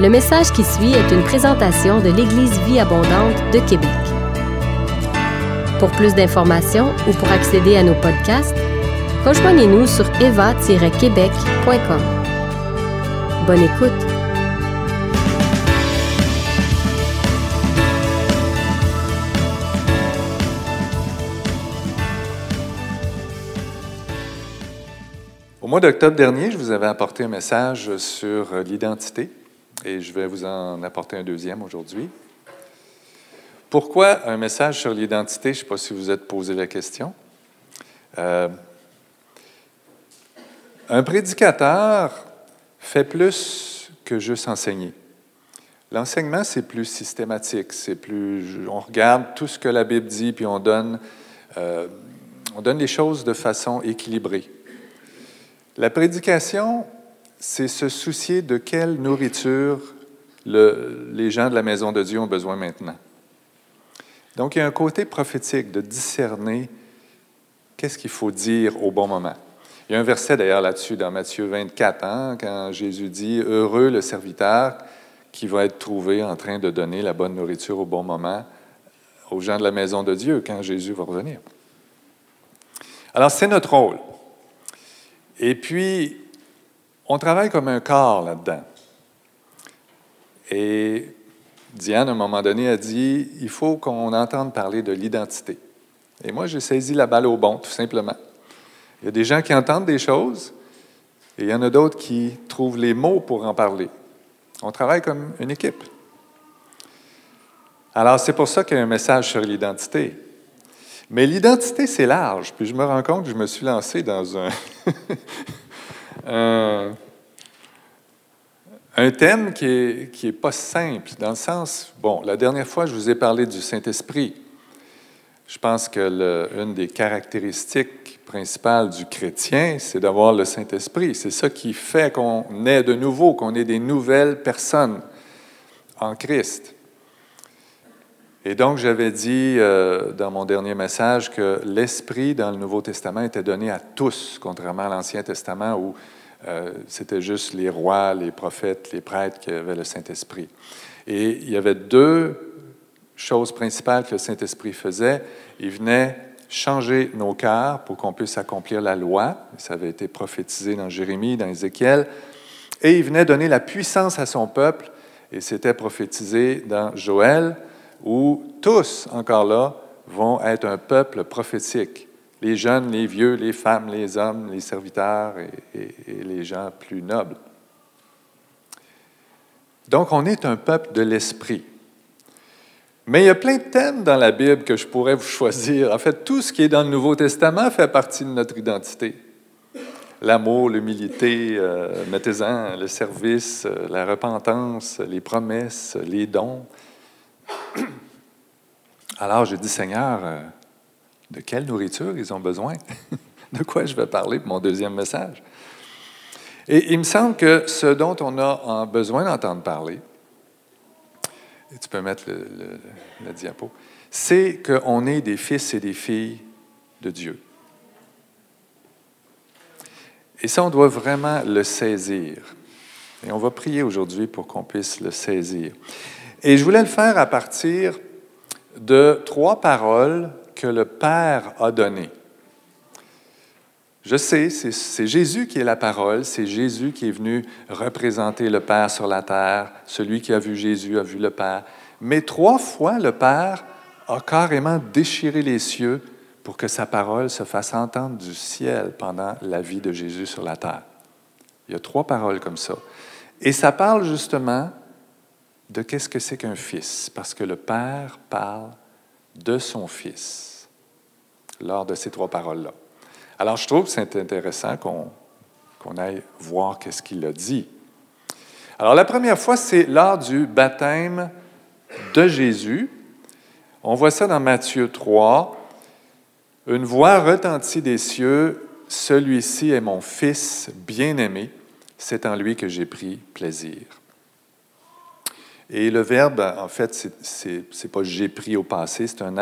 Le message qui suit est une présentation de l'Église Vie Abondante de Québec. Pour plus d'informations ou pour accéder à nos podcasts, rejoignez-nous sur eva-québec.com. Bonne écoute! Au mois d'octobre dernier, je vous avais apporté un message sur l'identité et je vais vous en apporter un deuxième aujourd'hui. Pourquoi un message sur l'identité? Je ne sais pas si vous êtes posé la question. Euh, un prédicateur fait plus que juste enseigner. L'enseignement, c'est plus systématique, c'est plus. On regarde tout ce que la Bible dit, puis on donne, euh, on donne les choses de façon équilibrée. La prédication, c'est se soucier de quelle nourriture les gens de la maison de Dieu ont besoin maintenant. Donc, il y a un côté prophétique de discerner qu'est-ce qu'il faut dire au bon moment. Il y a un verset d'ailleurs là-dessus dans Matthieu 24, hein, quand Jésus dit Heureux le serviteur qui va être trouvé en train de donner la bonne nourriture au bon moment aux gens de la maison de Dieu quand Jésus va revenir. Alors, c'est notre rôle. Et puis, on travaille comme un corps là-dedans. Et Diane, à un moment donné, a dit, il faut qu'on entende parler de l'identité. Et moi, j'ai saisi la balle au bon, tout simplement. Il y a des gens qui entendent des choses, et il y en a d'autres qui trouvent les mots pour en parler. On travaille comme une équipe. Alors, c'est pour ça qu'il y a un message sur l'identité. Mais l'identité, c'est large. Puis je me rends compte que je me suis lancé dans un, un, thème qui n'est qui est pas simple, dans le sens, bon, la dernière fois, je vous ai parlé du Saint-Esprit. Je pense que le, une des caractéristiques principales du chrétien, c'est d'avoir le Saint-Esprit. C'est ça qui fait qu'on est de nouveau, qu'on est des nouvelles personnes en Christ. Et donc, j'avais dit euh, dans mon dernier message que l'Esprit dans le Nouveau Testament était donné à tous, contrairement à l'Ancien Testament où euh, c'était juste les rois, les prophètes, les prêtres qui avaient le Saint-Esprit. Et il y avait deux choses principales que le Saint-Esprit faisait. Il venait changer nos cœurs pour qu'on puisse accomplir la loi. Ça avait été prophétisé dans Jérémie, dans Ézéchiel. Et il venait donner la puissance à son peuple. Et c'était prophétisé dans Joël où tous, encore là, vont être un peuple prophétique. Les jeunes, les vieux, les femmes, les hommes, les serviteurs et, les gens plus nobles. Donc, on est un peuple de l'esprit. Mais il y a plein de thèmes dans la Bible que je pourrais vous choisir. En fait, tout ce qui est dans le Nouveau Testament fait partie de notre identité. L'amour, l'humilité, euh, mettez-en, le service, euh, la repentance, les promesses, les dons. Alors j'ai dit, Seigneur, euh, de quelle nourriture ils ont besoin? de quoi je vais parler pour mon deuxième message? Et il me semble que ce dont on a besoin d'entendre parler, et tu peux mettre le, diapo, c'est qu'on est des fils et des filles de Dieu. Et ça, on doit vraiment le saisir. Et on va prier aujourd'hui pour qu'on puisse le saisir. Et je voulais le faire à partir de trois paroles que le Père a données. Je sais, c'est Jésus qui est la parole, c'est Jésus qui est venu représenter le Père sur la terre. Celui qui a vu Jésus a vu le Père. Mais trois fois, le Père a carrément déchiré les cieux pour que sa parole se fasse entendre du ciel pendant la vie de Jésus sur la terre. Il y a trois paroles comme ça. Et ça parle justement de qu'est-ce que c'est qu'un fils, parce que le Père parle de son fils lors de ces trois paroles-là. Alors, je trouve que c'est intéressant qu'on aille voir qu'est-ce qu'il a dit. Alors, la première fois, c'est lors du baptême de Jésus. On voit ça dans Matthieu 3. Une voix retentit des cieux, Celui-ci est mon Fils bien-aimé, c'est en lui que j'ai pris plaisir. Et le verbe, en fait, c'est pas j'ai pris au passé, c'est un,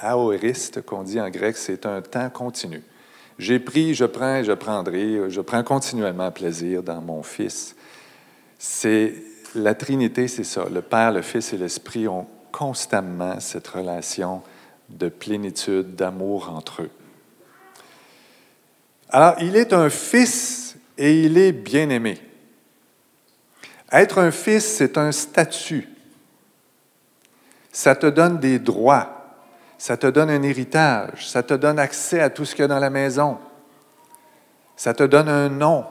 aoriste qu'on dit en grec, c'est un temps continu. J'ai pris, je prends, je prendrai, je prends continuellement plaisir dans mon Fils. C'est la Trinité, c'est ça. Le Père, le Fils et l'Esprit ont constamment cette relation de plénitude, d'amour entre eux. Alors, il est un fils et il est bien-aimé. Être un fils, c'est un statut. Ça te donne des droits, ça te donne un héritage, ça te donne accès à tout ce qu'il y a dans la maison, ça te donne un nom.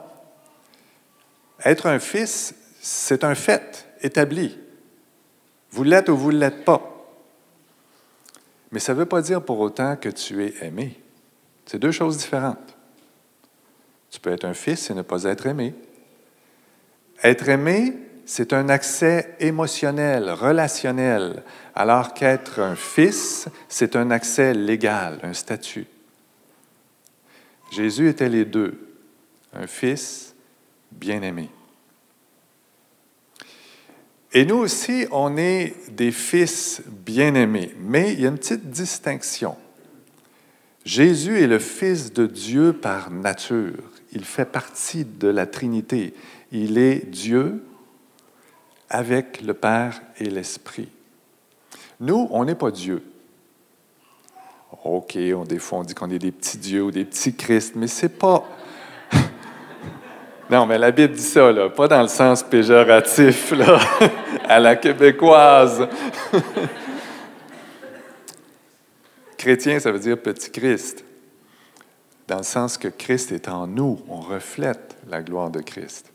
Être un fils, c'est un fait établi. Vous l'êtes ou vous ne l'êtes pas. Mais ça ne veut pas dire pour autant que tu es aimé. C'est deux choses différentes. Tu peux être un fils et ne pas être aimé. Être aimé, c'est un accès émotionnel, relationnel, alors qu'être un fils, c'est un accès légal, un statut. Jésus était les deux, un fils bien-aimé. Et nous aussi, on est des fils bien-aimés, mais il y a une petite distinction. Jésus est le Fils de Dieu par nature. Il fait partie de la Trinité. Il est Dieu avec le Père et l'Esprit. Nous, on n'est pas Dieu. OK, on, des fois, on dit qu'on est des petits dieux ou des petits Christ, mais c'est pas. non, mais la Bible dit ça, là, pas dans le sens péjoratif, là, à la québécoise. Chrétien, ça veut dire petit Christ, dans le sens que Christ est en nous, on reflète la gloire de Christ.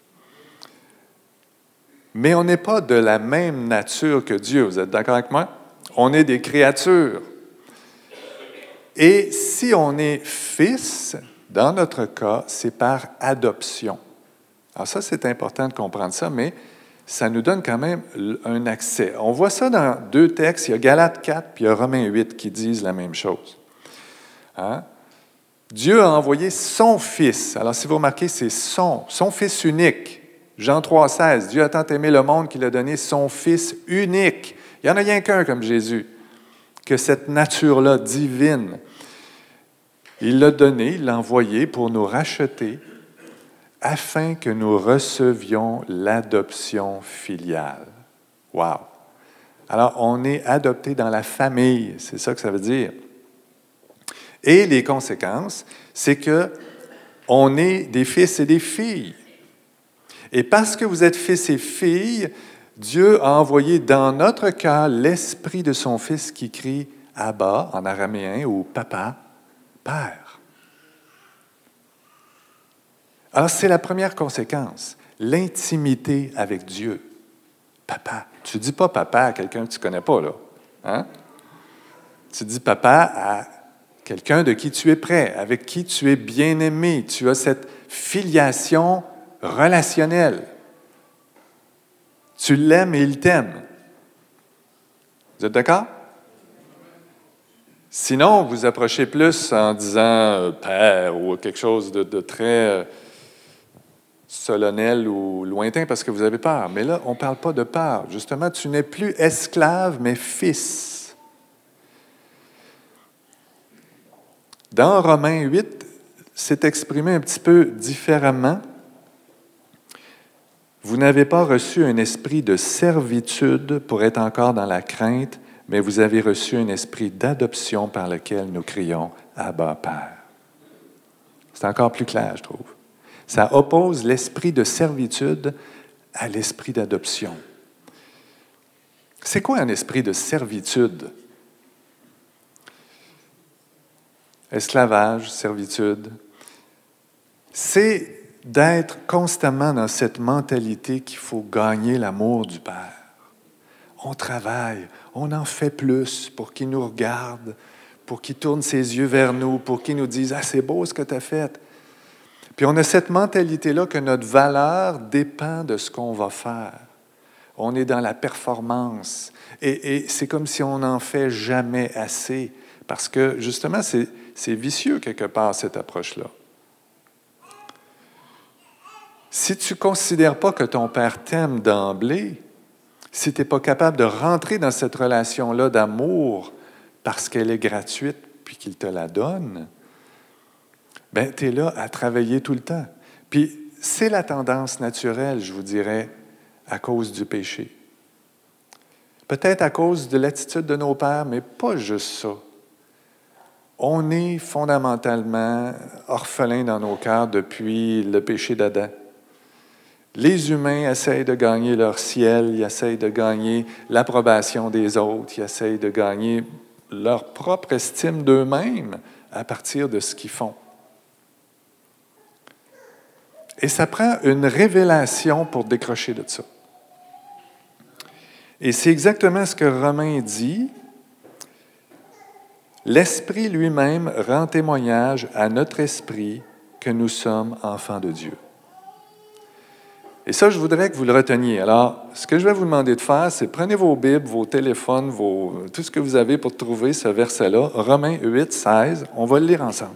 Mais on n'est pas de la même nature que Dieu, vous êtes d'accord avec moi? On est des créatures. Et si on est fils, dans notre cas, c'est par adoption. Alors ça, c'est important de comprendre ça, mais ça nous donne quand même un accès. On voit ça dans deux textes, il y a Galates 4 puis il y a Romains 8 qui disent la même chose. Hein? Dieu a envoyé son Fils. Alors si vous remarquez, c'est son, son Fils unique. Jean 3,16, Dieu a tant aimé le monde qu'il a donné son Fils unique. Il n'y en a rien qu'un comme Jésus, que cette nature-là divine. Il l'a donné, il l'a envoyé pour nous racheter afin que nous recevions l'adoption filiale. Wow! Alors, on est adopté dans la famille, c'est ça que ça veut dire. Et les conséquences, c'est que on est des fils et des filles. Et parce que vous êtes fils et filles, Dieu a envoyé dans notre cœur l'esprit de son Fils qui crie Abba en araméen ou Papa, Père. Alors c'est la première conséquence, l'intimité avec Dieu. Papa. Tu dis pas papa à quelqu'un que tu connais pas, là. Hein? Tu dis papa à quelqu'un de qui tu es prêt, avec qui tu es bien aimé. Tu as cette filiation relationnelle. Tu l'aimes et il t'aime. Vous êtes d'accord? Sinon, vous approchez plus en disant euh, Père ou quelque chose de, très euh, solennel ou lointain parce que vous avez peur. Mais là, on ne parle pas de peur. Justement, tu n'es plus esclave, mais fils. Dans Romains 8, c'est exprimé un petit peu différemment. Vous n'avez pas reçu un esprit de servitude pour être encore dans la crainte, mais vous avez reçu un esprit d'adoption par lequel nous crions Abba Père. C'est encore plus clair, je trouve. Ça oppose l'esprit de servitude à l'esprit d'adoption. C'est quoi un esprit de servitude? Esclavage, servitude. C'est d'être constamment dans cette mentalité qu'il faut gagner l'amour du Père. On travaille, on en fait plus pour qu'il nous regarde, pour qu'il tourne ses yeux vers nous, pour qu'il nous dise Ah, c'est beau ce que tu as fait. Puis on a cette mentalité-là que notre valeur dépend de ce qu'on va faire. On est dans la performance. Et, et c'est comme si on n'en fait jamais assez. Parce que justement, c'est vicieux quelque part, cette approche-là. Si tu ne considères pas que ton Père t'aime d'emblée, si tu n'es pas capable de rentrer dans cette relation-là d'amour parce qu'elle est gratuite puis qu'il te la donne, ben tu es là à travailler tout le temps. Puis c'est la tendance naturelle, je vous dirais, à cause du péché. Peut-être à cause de l'attitude de nos pères, mais pas juste ça. On est fondamentalement orphelins dans nos cœurs depuis le péché d'Adam. Les humains essayent de gagner leur ciel, ils essayent de gagner l'approbation des autres, ils essayent de gagner leur propre estime d'eux-mêmes à partir de ce qu'ils font. Et ça prend une révélation pour décrocher de ça. Et c'est exactement ce que Romain dit. L'Esprit lui-même rend témoignage à notre esprit que nous sommes enfants de Dieu. Et ça, je voudrais que vous le reteniez. Alors, ce que je vais vous demander de faire, c'est prenez vos Bibles, vos téléphones, tout ce que vous avez pour trouver ce verset-là, Romains 8, 16. On va le lire ensemble.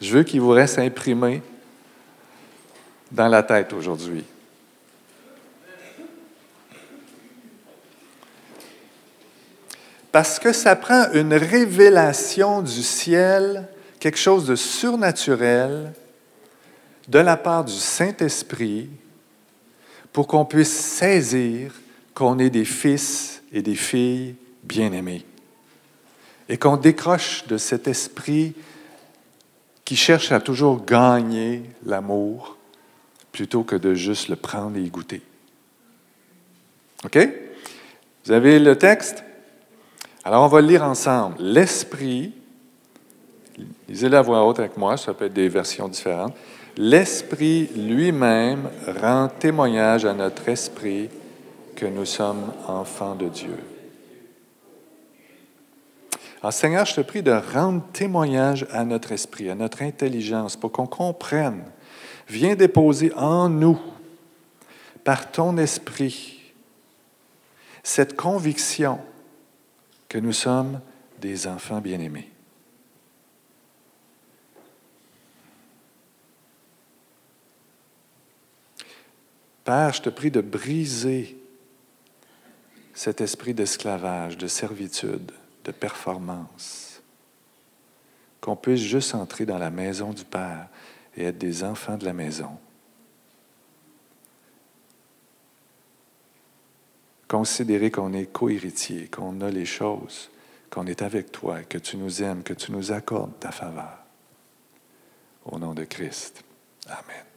Je veux qu'il vous reste imprimé dans la tête aujourd'hui. Parce que ça prend une révélation du ciel, quelque chose de surnaturel, de la part du Saint-Esprit pour qu'on puisse saisir qu'on est des fils et des filles bien-aimés et qu'on décroche de cet esprit qui cherche à toujours gagner l'amour plutôt que de juste le prendre et y goûter. OK? Vous avez le texte? Alors, on va le lire ensemble. L'Esprit, lisez-le à voix haute avec moi, ça peut être des versions différentes l'Esprit lui-même rend témoignage à notre esprit que nous sommes enfants de Dieu. Alors Seigneur, je te prie de rendre témoignage à notre esprit, à notre intelligence, pour qu'on comprenne. Viens déposer en nous, par ton esprit, cette conviction que nous sommes des enfants bien-aimés. Père, je te prie de briser cet esprit d'esclavage, de servitude, de performance, qu'on puisse juste entrer dans la maison du Père et être des enfants de la maison. Considérer qu'on est co-héritier, qu'on a les choses, qu'on est avec toi, que tu nous aimes, que tu nous accordes ta faveur. Au nom de Christ. Amen.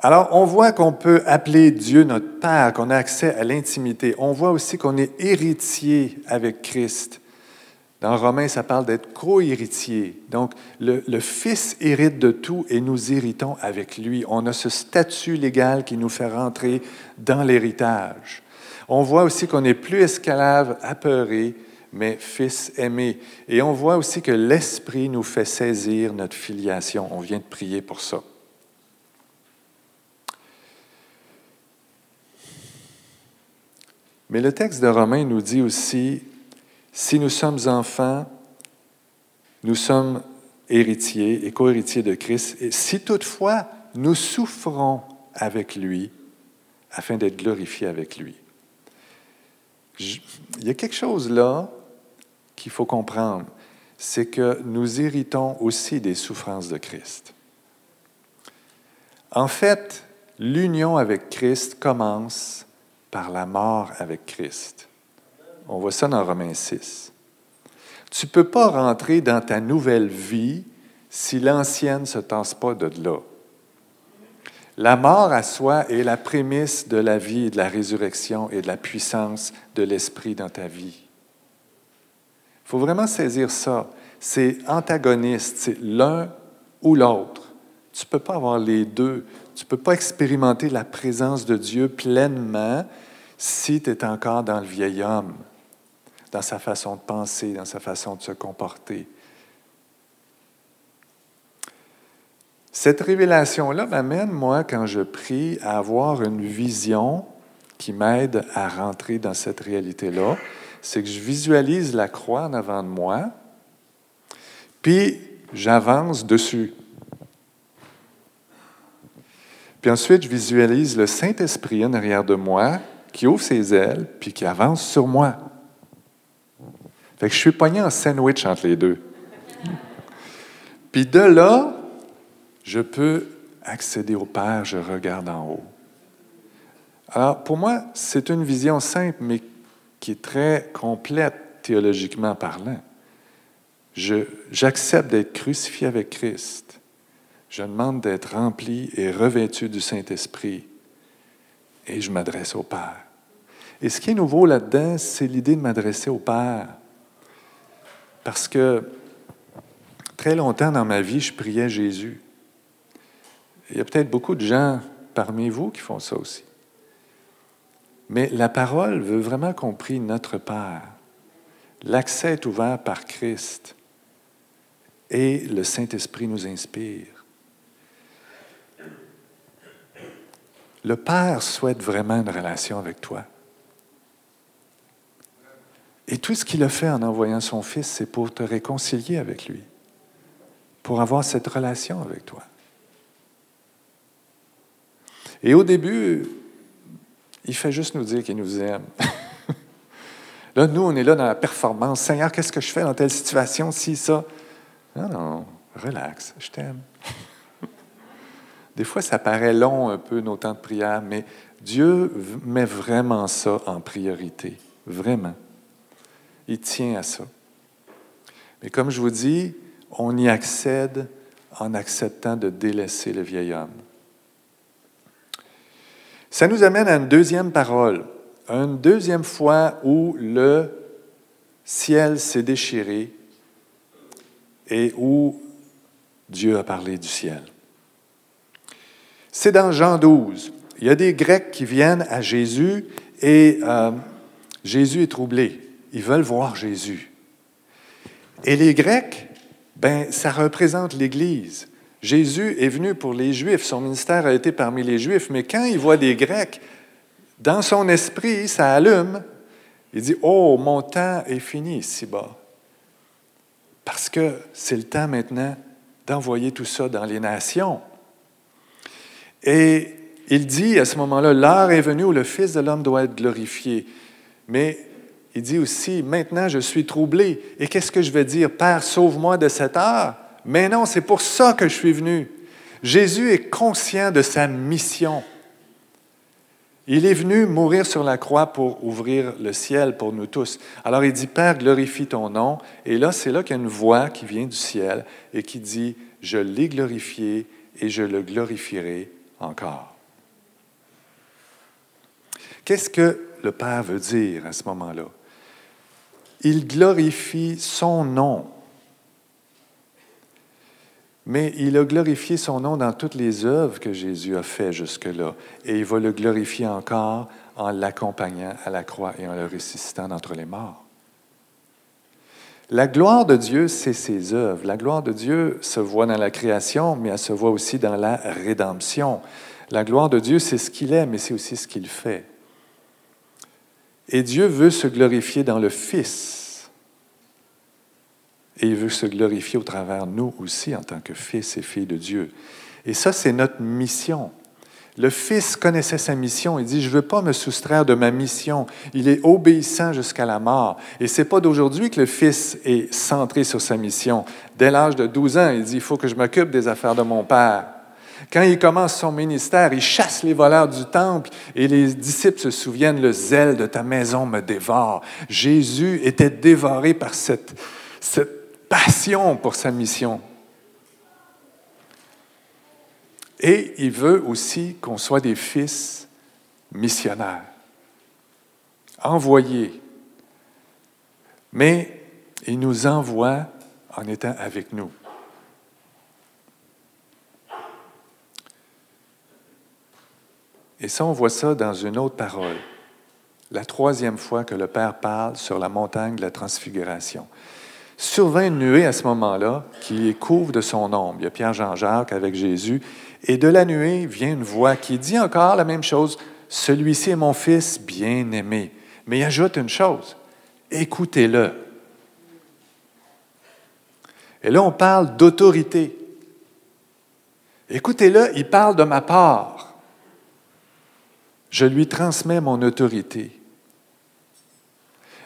Alors, on voit qu'on peut appeler Dieu notre Père, qu'on a accès à l'intimité. On voit aussi qu'on est héritier avec Christ. Dans Romains, ça parle d'être co-héritier. Donc, le, le, Fils hérite de tout et nous héritons avec lui. On a ce statut légal qui nous fait rentrer dans l'héritage. On voit aussi qu'on n'est plus esclave apeuré, mais fils aimé. Et on voit aussi que l'Esprit nous fait saisir notre filiation. On vient de prier pour ça. Mais le texte de Romains nous dit aussi, si nous sommes enfants, nous sommes héritiers et co-héritiers de Christ, et si toutefois nous souffrons avec lui, afin d'être glorifiés avec lui. il y a quelque chose là qu'il faut comprendre, c'est que nous héritons aussi des souffrances de Christ. En fait, l'union avec Christ commence par la mort avec Christ. On voit ça dans Romains 6. Tu ne peux pas rentrer dans ta nouvelle vie si l'ancienne ne se tasse pas de là. La mort à soi est la prémisse de la vie et de la résurrection et de la puissance de l'Esprit dans ta vie. Il faut vraiment saisir ça. C'est antagoniste, c'est l'un ou l'autre. Tu ne peux pas avoir les deux. Tu ne peux pas expérimenter la présence de Dieu pleinement si tu es encore dans le vieil homme, dans sa façon de penser, dans sa façon de se comporter. Cette révélation-là m'amène, moi, quand je prie, à avoir une vision qui m'aide à rentrer dans cette réalité-là. C'est que je visualise la croix en avant de moi, puis j'avance dessus. Puis ensuite, je visualise le Saint-Esprit en arrière de moi qui ouvre ses ailes puis qui avance sur moi. Fait que je suis pogné en sandwich entre les deux. Puis de là, je peux accéder au Père, je regarde en haut. Alors, pour moi, c'est une vision simple, mais qui est très complète théologiquement parlant. J'accepte d'être crucifié avec Christ. Je demande d'être rempli et revêtu du Saint-Esprit. Et je m'adresse au Père. Et ce qui est nouveau là-dedans, c'est l'idée de m'adresser au Père. Parce que très longtemps dans ma vie, je priais Jésus. Il y a peut-être beaucoup de gens parmi vous qui font ça aussi. Mais la parole veut vraiment qu'on prie notre Père. L'accès est ouvert par Christ et le Saint-Esprit nous inspire. Le Père souhaite vraiment une relation avec toi. Et tout ce qu'il a fait en envoyant son Fils, c'est pour te réconcilier avec lui, pour avoir cette relation avec toi. Et au début, il fait juste nous dire qu'il nous aime. là, nous, on est là dans la performance. Seigneur, qu'est-ce que je fais dans telle situation, si, ça? Non, non, relax, je t'aime. Des fois, ça paraît long un peu, nos temps de prière, mais Dieu met vraiment ça en priorité. Vraiment. Il tient à ça. Mais comme je vous dis, on y accède en acceptant de délaisser le vieil homme. Ça nous amène à une deuxième parole, une deuxième fois où le ciel s'est déchiré et où Dieu a parlé du ciel. C'est dans Jean 12. Il y a des Grecs qui viennent à Jésus et euh, Jésus est troublé. Ils veulent voir Jésus. Et les Grecs, ben, ça représente l'Église. Jésus est venu pour les Juifs, son ministère a été parmi les Juifs, mais quand il voit des Grecs, dans son esprit, ça allume. Il dit, oh, mon temps est fini ici-bas. Parce que c'est le temps maintenant d'envoyer tout ça dans les nations. Et il dit à ce moment-là, l'heure est venue où le Fils de l'homme doit être glorifié. Mais il dit aussi, maintenant je suis troublé. Et qu'est-ce que je vais dire? Père, sauve-moi de cette heure. Mais non, c'est pour ça que je suis venu. Jésus est conscient de sa mission. Il est venu mourir sur la croix pour ouvrir le ciel pour nous tous. Alors il dit, Père, glorifie ton nom. Et là, c'est là qu'il y a une voix qui vient du ciel et qui dit, je l'ai glorifié et je le glorifierai encore. Qu'est-ce que le Père veut dire à ce moment-là? Il glorifie son nom mais il a glorifié son nom dans toutes les œuvres que Jésus a faites jusque-là. Et il va le glorifier encore en l'accompagnant à la croix et en le ressuscitant d'entre les morts. La gloire de Dieu, c'est ses œuvres. La gloire de Dieu se voit dans la création, mais elle se voit aussi dans la rédemption. La gloire de Dieu, c'est ce qu'il est, mais c'est aussi ce qu'il fait. Et Dieu veut se glorifier dans le Fils et il veut se glorifier au travers de nous aussi en tant que fils et filles de Dieu. Et ça, c'est notre mission. Le Fils connaissait sa mission. Il dit, je ne veux pas me soustraire de ma mission. Il est obéissant jusqu'à la mort. Et ce n'est pas d'aujourd'hui que le Fils est centré sur sa mission. Dès l'âge de 12 ans, il dit, il faut que je m'occupe des affaires de mon Père. Quand il commence son ministère, il chasse les voleurs du temple et les disciples se souviennent, le zèle de ta maison me dévore. Jésus était dévoré par cette, cette passion pour sa mission. Et il veut aussi qu'on soit des fils missionnaires, envoyés. Mais il nous envoie en étant avec nous. Et ça, on voit ça dans une autre parole. La troisième fois que le Père parle sur la montagne de la transfiguration survint une nuée à ce moment-là qui couvre de son ombre. Il y a Pierre-Jean-Jacques avec Jésus. Et de la nuée vient une voix qui dit encore la même chose. Celui-ci est mon fils bien-aimé. Mais il ajoute une chose. Écoutez-le. Et là, on parle d'autorité. Écoutez-le, il parle de ma part. Je lui transmets mon autorité.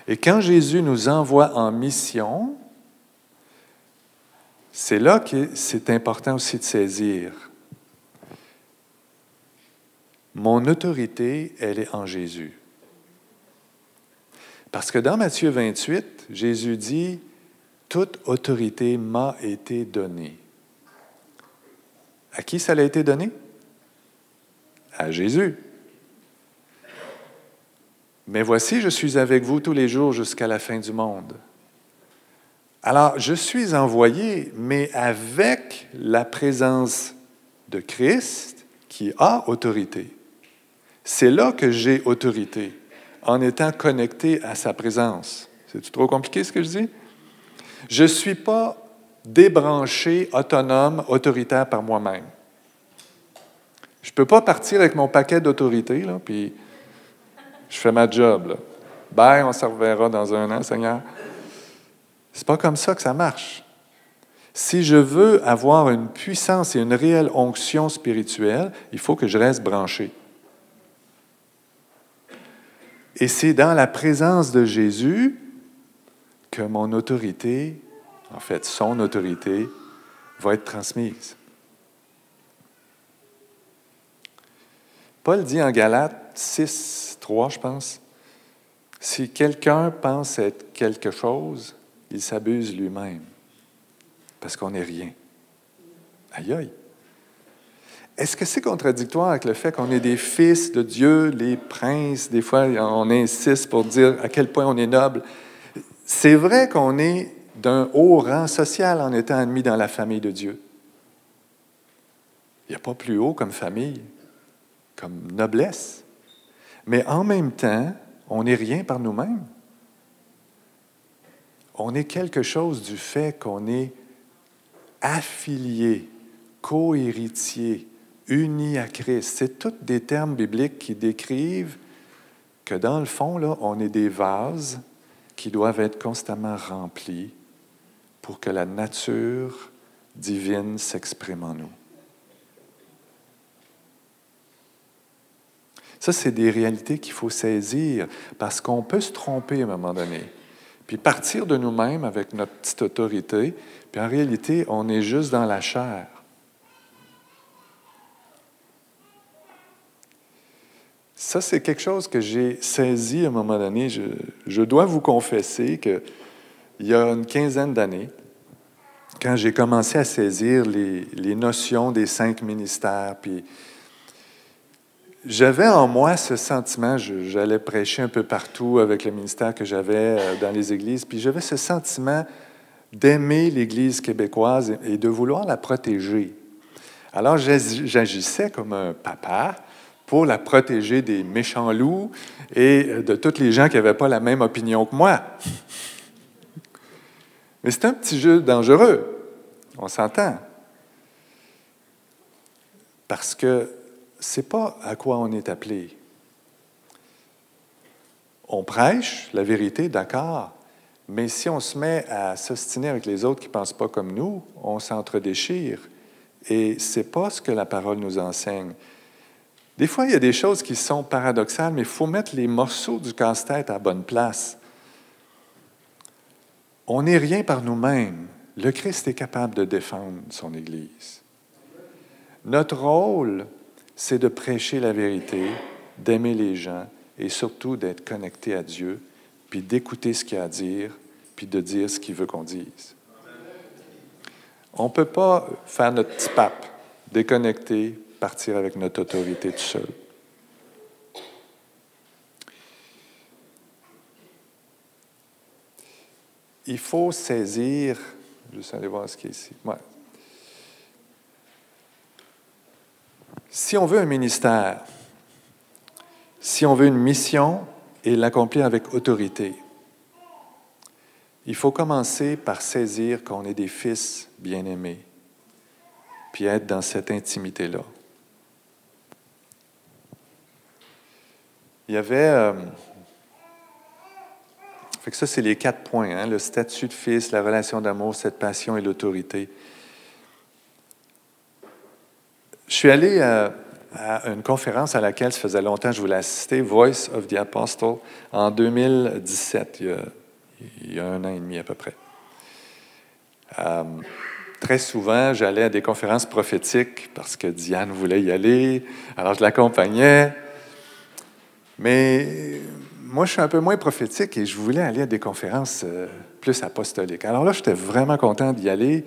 Et quand Jésus nous envoie en mission, c'est là que c'est important aussi de saisir. Mon autorité, elle est en Jésus. Parce que dans Matthieu 28, Jésus dit, Toute autorité m'a été donnée. À qui ça a été donné? À Jésus. Mais voici, je suis avec vous tous les jours jusqu'à la fin du monde. Alors, je suis envoyé, mais avec la présence de Christ qui a autorité. C'est là que j'ai autorité, en étant connecté à sa présence. C'est trop compliqué ce que je dis? Je ne suis pas débranché, autonome, autoritaire par moi-même. Je ne peux pas partir avec mon paquet d'autorité, puis je fais ma job. Bye, on se reverra dans un an, Seigneur. C'est pas comme ça que ça marche. Si je veux avoir une puissance et une réelle onction spirituelle, il faut que je reste branché. Et c'est dans la présence de Jésus que mon autorité, en fait son autorité, va être transmise. Paul dit en Galates 6, 3, je pense, si quelqu'un pense être quelque chose, il s'abuse lui-même, parce qu'on n'est rien. Aïe aïe. Est-ce que c'est contradictoire avec le fait qu'on est des fils de Dieu, les princes? Des fois, on insiste pour dire à quel point on est noble. C'est vrai qu'on est d'un haut rang social en étant admis dans la famille de Dieu. Il n'y a pas plus haut comme famille, comme noblesse. Mais en même temps, on n'est rien par nous-mêmes. On est quelque chose du fait qu'on est affilié, co-héritier, uni à Christ. C'est tous des termes bibliques qui décrivent que dans le fond, là, on est des vases qui doivent être constamment remplis pour que la nature divine s'exprime en nous. Ça, c'est des réalités qu'il faut saisir parce qu'on peut se tromper à un moment donné, puis partir de nous-mêmes avec notre petite autorité, puis en réalité, on est juste dans la chair. Ça, c'est quelque chose que j'ai saisi à un moment donné. Je, dois vous confesser qu'il y a une quinzaine d'années, quand j'ai commencé à saisir les, les, notions des cinq ministères, puis j'avais en moi ce sentiment, j'allais prêcher un peu partout avec le ministère que j'avais euh, dans les églises, puis j'avais ce sentiment d'aimer l'Église québécoise et de vouloir la protéger. Alors j'agissais comme un papa, pour la protéger des méchants loups et de tous les gens qui n'avaient pas la même opinion que moi. Mais c'est un petit jeu dangereux, on s'entend. Parce que c'est pas à quoi on est appelé. On prêche la vérité, d'accord, mais si on se met à s'ostiner avec les autres qui ne pensent pas comme nous, on s'entre-déchire. Et ce n'est pas ce que la parole nous enseigne. Des fois, il y a des choses qui sont paradoxales, mais il faut mettre les morceaux du casse-tête à bonne place. On n'est rien par nous-mêmes. Le Christ est capable de défendre son Église. Notre rôle, c'est de prêcher la vérité, d'aimer les gens et surtout d'être connecté à Dieu, puis d'écouter ce qu'il a à dire, puis de dire ce qu'il veut qu'on dise. On ne peut pas faire notre petit pape, déconnecter, partir avec notre autorité tout seul. Il faut saisir, je aller voir ce qui est ici. Si on veut un ministère, si on veut une mission et l'accomplir avec autorité, il faut commencer par saisir qu'on est des fils bien-aimés, puis être dans cette intimité-là. Il y avait. Euh, fait que ça, c'est les quatre points hein, le statut de fils, la relation d'amour, cette passion et l'autorité. Je suis allé à, euh, à, une conférence à laquelle ça faisait longtemps que je voulais assister, Voice of the Apostle, en 2017, il y a, un an et demi à peu près. Euh, très souvent, j'allais à des conférences prophétiques parce que Diane voulait y aller, alors je l'accompagnais. Mais moi, je suis un peu moins prophétique et je voulais aller à des conférences euh, plus apostoliques. Alors là, j'étais vraiment content d'y aller.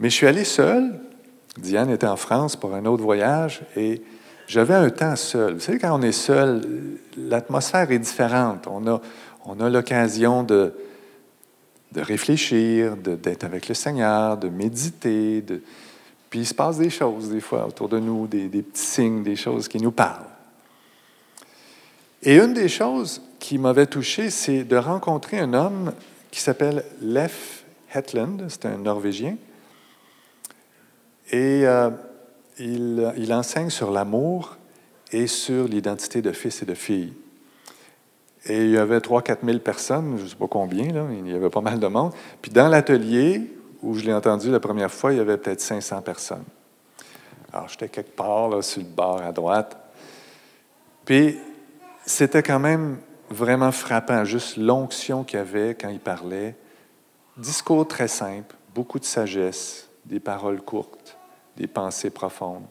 Mais je suis allé seul. Diane était en France pour un autre voyage et j'avais un temps seul. Vous savez, quand on est seul, l'atmosphère est différente. On a, on a l'occasion de, de réfléchir, d'être avec le Seigneur, de méditer. De... Puis il se passe des choses des fois autour de nous, des, des petits signes, des choses qui nous parlent. Et une des choses qui m'avait touché, c'est de rencontrer un homme qui s'appelle Leif Hetland, c'est un Norvégien. Et euh, il, enseigne sur l'amour et sur l'identité de fils et de filles. Et il y avait 3-4 000 personnes, je ne sais pas combien, il y avait pas mal de monde. Puis dans l'atelier où je l'ai entendu la première fois, il y avait peut-être 500 personnes. Alors j'étais quelque part là, sur le bord à droite. Puis c'était quand même vraiment frappant, juste l'onction qu'il avait quand il parlait. Discours très simple, beaucoup de sagesse, des paroles courtes, des pensées profondes.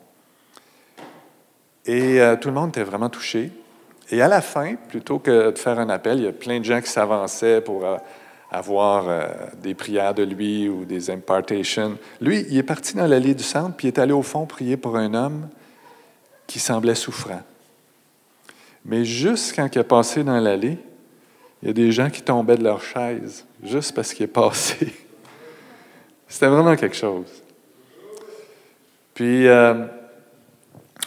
Et euh, tout le monde était vraiment touché. Et à la fin, plutôt que de faire un appel, il y a plein de gens qui s'avançaient pour euh, avoir euh, des prières de lui ou des impartations. Lui, il est parti dans l'allée du centre, puis il est allé au fond prier pour un homme qui semblait souffrant. Mais juste quand il est passé dans l'allée, il y a des gens qui tombaient de leur chaise, juste parce qu'il est passé. C'était vraiment quelque chose. Puis, euh,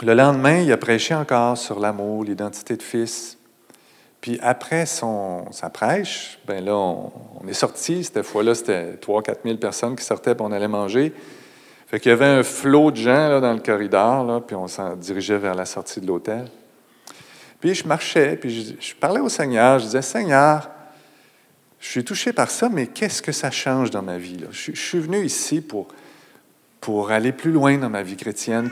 le lendemain, il a prêché encore sur l'amour, l'identité de fils. Puis après son, sa prêche, ben là, on, est sorti. Cette fois-là, c'était 3-4 000 personnes qui sortaient, puis on allait manger. Fait qu'il y avait un flot de gens là, dans le corridor, là, puis on s'en dirigeait vers la sortie de l'hôtel. Puis je marchais, puis je, parlais au Seigneur. Je disais, Seigneur, je suis touché par ça, mais qu'est-ce que ça change dans ma vie? Je, suis venu ici pour, pour aller plus loin dans ma vie chrétienne.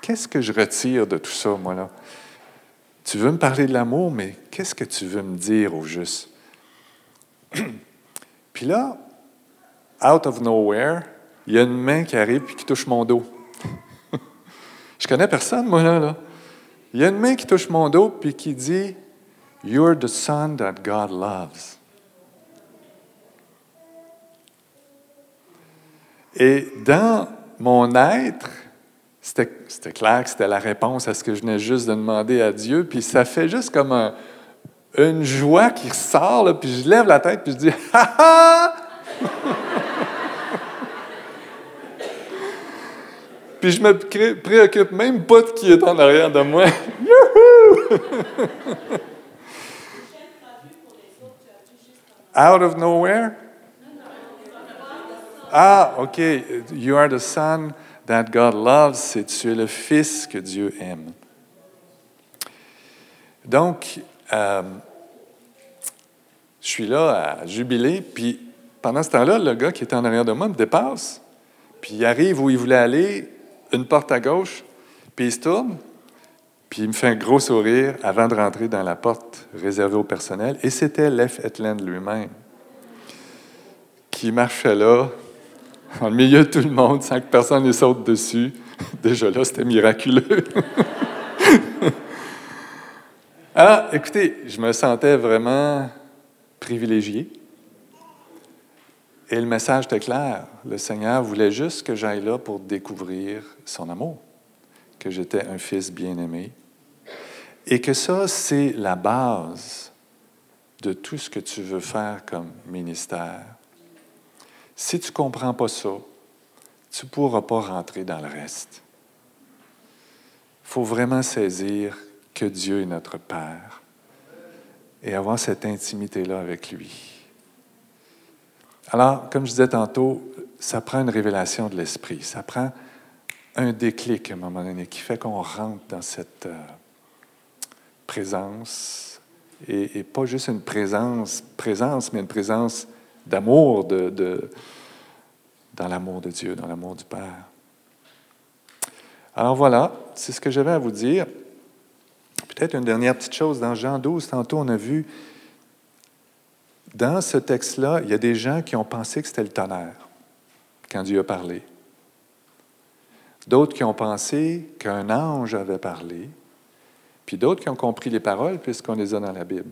Qu'est-ce que je retire de tout ça, moi, là? Tu veux me parler de l'amour, mais qu'est-ce que tu veux me dire au juste? puis là, out of nowhere, il y a une main qui arrive et qui touche mon dos. je connais personne, moi, là. Il y a une main qui touche mon dos puis qui dit You're the son that God loves. Et dans mon être, c'était clair que c'était la réponse à ce que je venais juste de demander à Dieu. Puis ça fait juste comme un, une joie qui ressort, puis je lève la tête, puis je dis Ha ha Puis je me préoccupe même pas de qui est en arrière de moi. Out of nowhere? Ah, OK. You are the son that God loves, c'est tu es le fils que Dieu aime. Donc, euh, je suis là à jubiler, puis pendant ce temps-là, le gars qui était en arrière de moi me dépasse, puis il arrive où il voulait aller, une porte à gauche, puis il se tourne, puis il me fait un gros sourire avant de rentrer dans la porte réservée au personnel, et c'était Leif Etland lui-même qui marchait là, en milieu de tout le monde, sans que personne ne saute dessus. Déjà là, c'était miraculeux. ah, écoutez, je me sentais vraiment privilégié. Et le message était clair. Le Seigneur voulait juste que j'aille là pour découvrir son amour, que j'étais un fils bien-aimé. Et que ça, c'est la base de tout ce que tu veux faire comme ministère. Si tu ne comprends pas ça, tu ne pourras pas rentrer dans le reste. Il faut vraiment saisir que Dieu est notre Père et avoir cette intimité-là avec lui. Alors, comme je disais tantôt, ça prend une révélation de l'esprit, ça prend un déclic à un moment donné qui fait qu'on rentre dans cette euh, présence, et, pas juste une présence, présence, mais une présence d'amour, de, dans l'amour de Dieu, dans l'amour du Père. Alors voilà, c'est ce que j'avais à vous dire. Peut-être une dernière petite chose. Dans Jean 12, tantôt, on a vu dans ce texte-là, il y a des gens qui ont pensé que c'était le tonnerre. quand Dieu a parlé. D'autres qui ont pensé qu'un ange avait parlé, puis d'autres qui ont compris les paroles puisqu'on les a dans la Bible.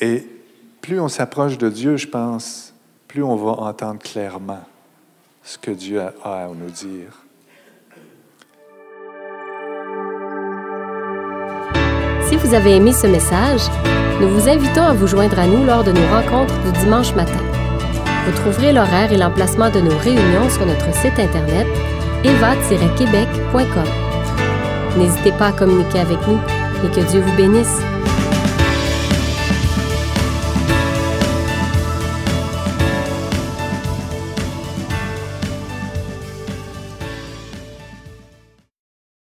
Et plus on s'approche de Dieu, je pense, plus on va entendre clairement ce que Dieu a à nous dire. Si vous avez aimé ce message, nous vous invitons à vous joindre à nous lors de nos rencontres du dimanche matin. Vous trouverez l'horaire et l'emplacement de nos réunions sur notre site internet eva-québec.com. N'hésitez pas à communiquer avec nous et que Dieu vous bénisse.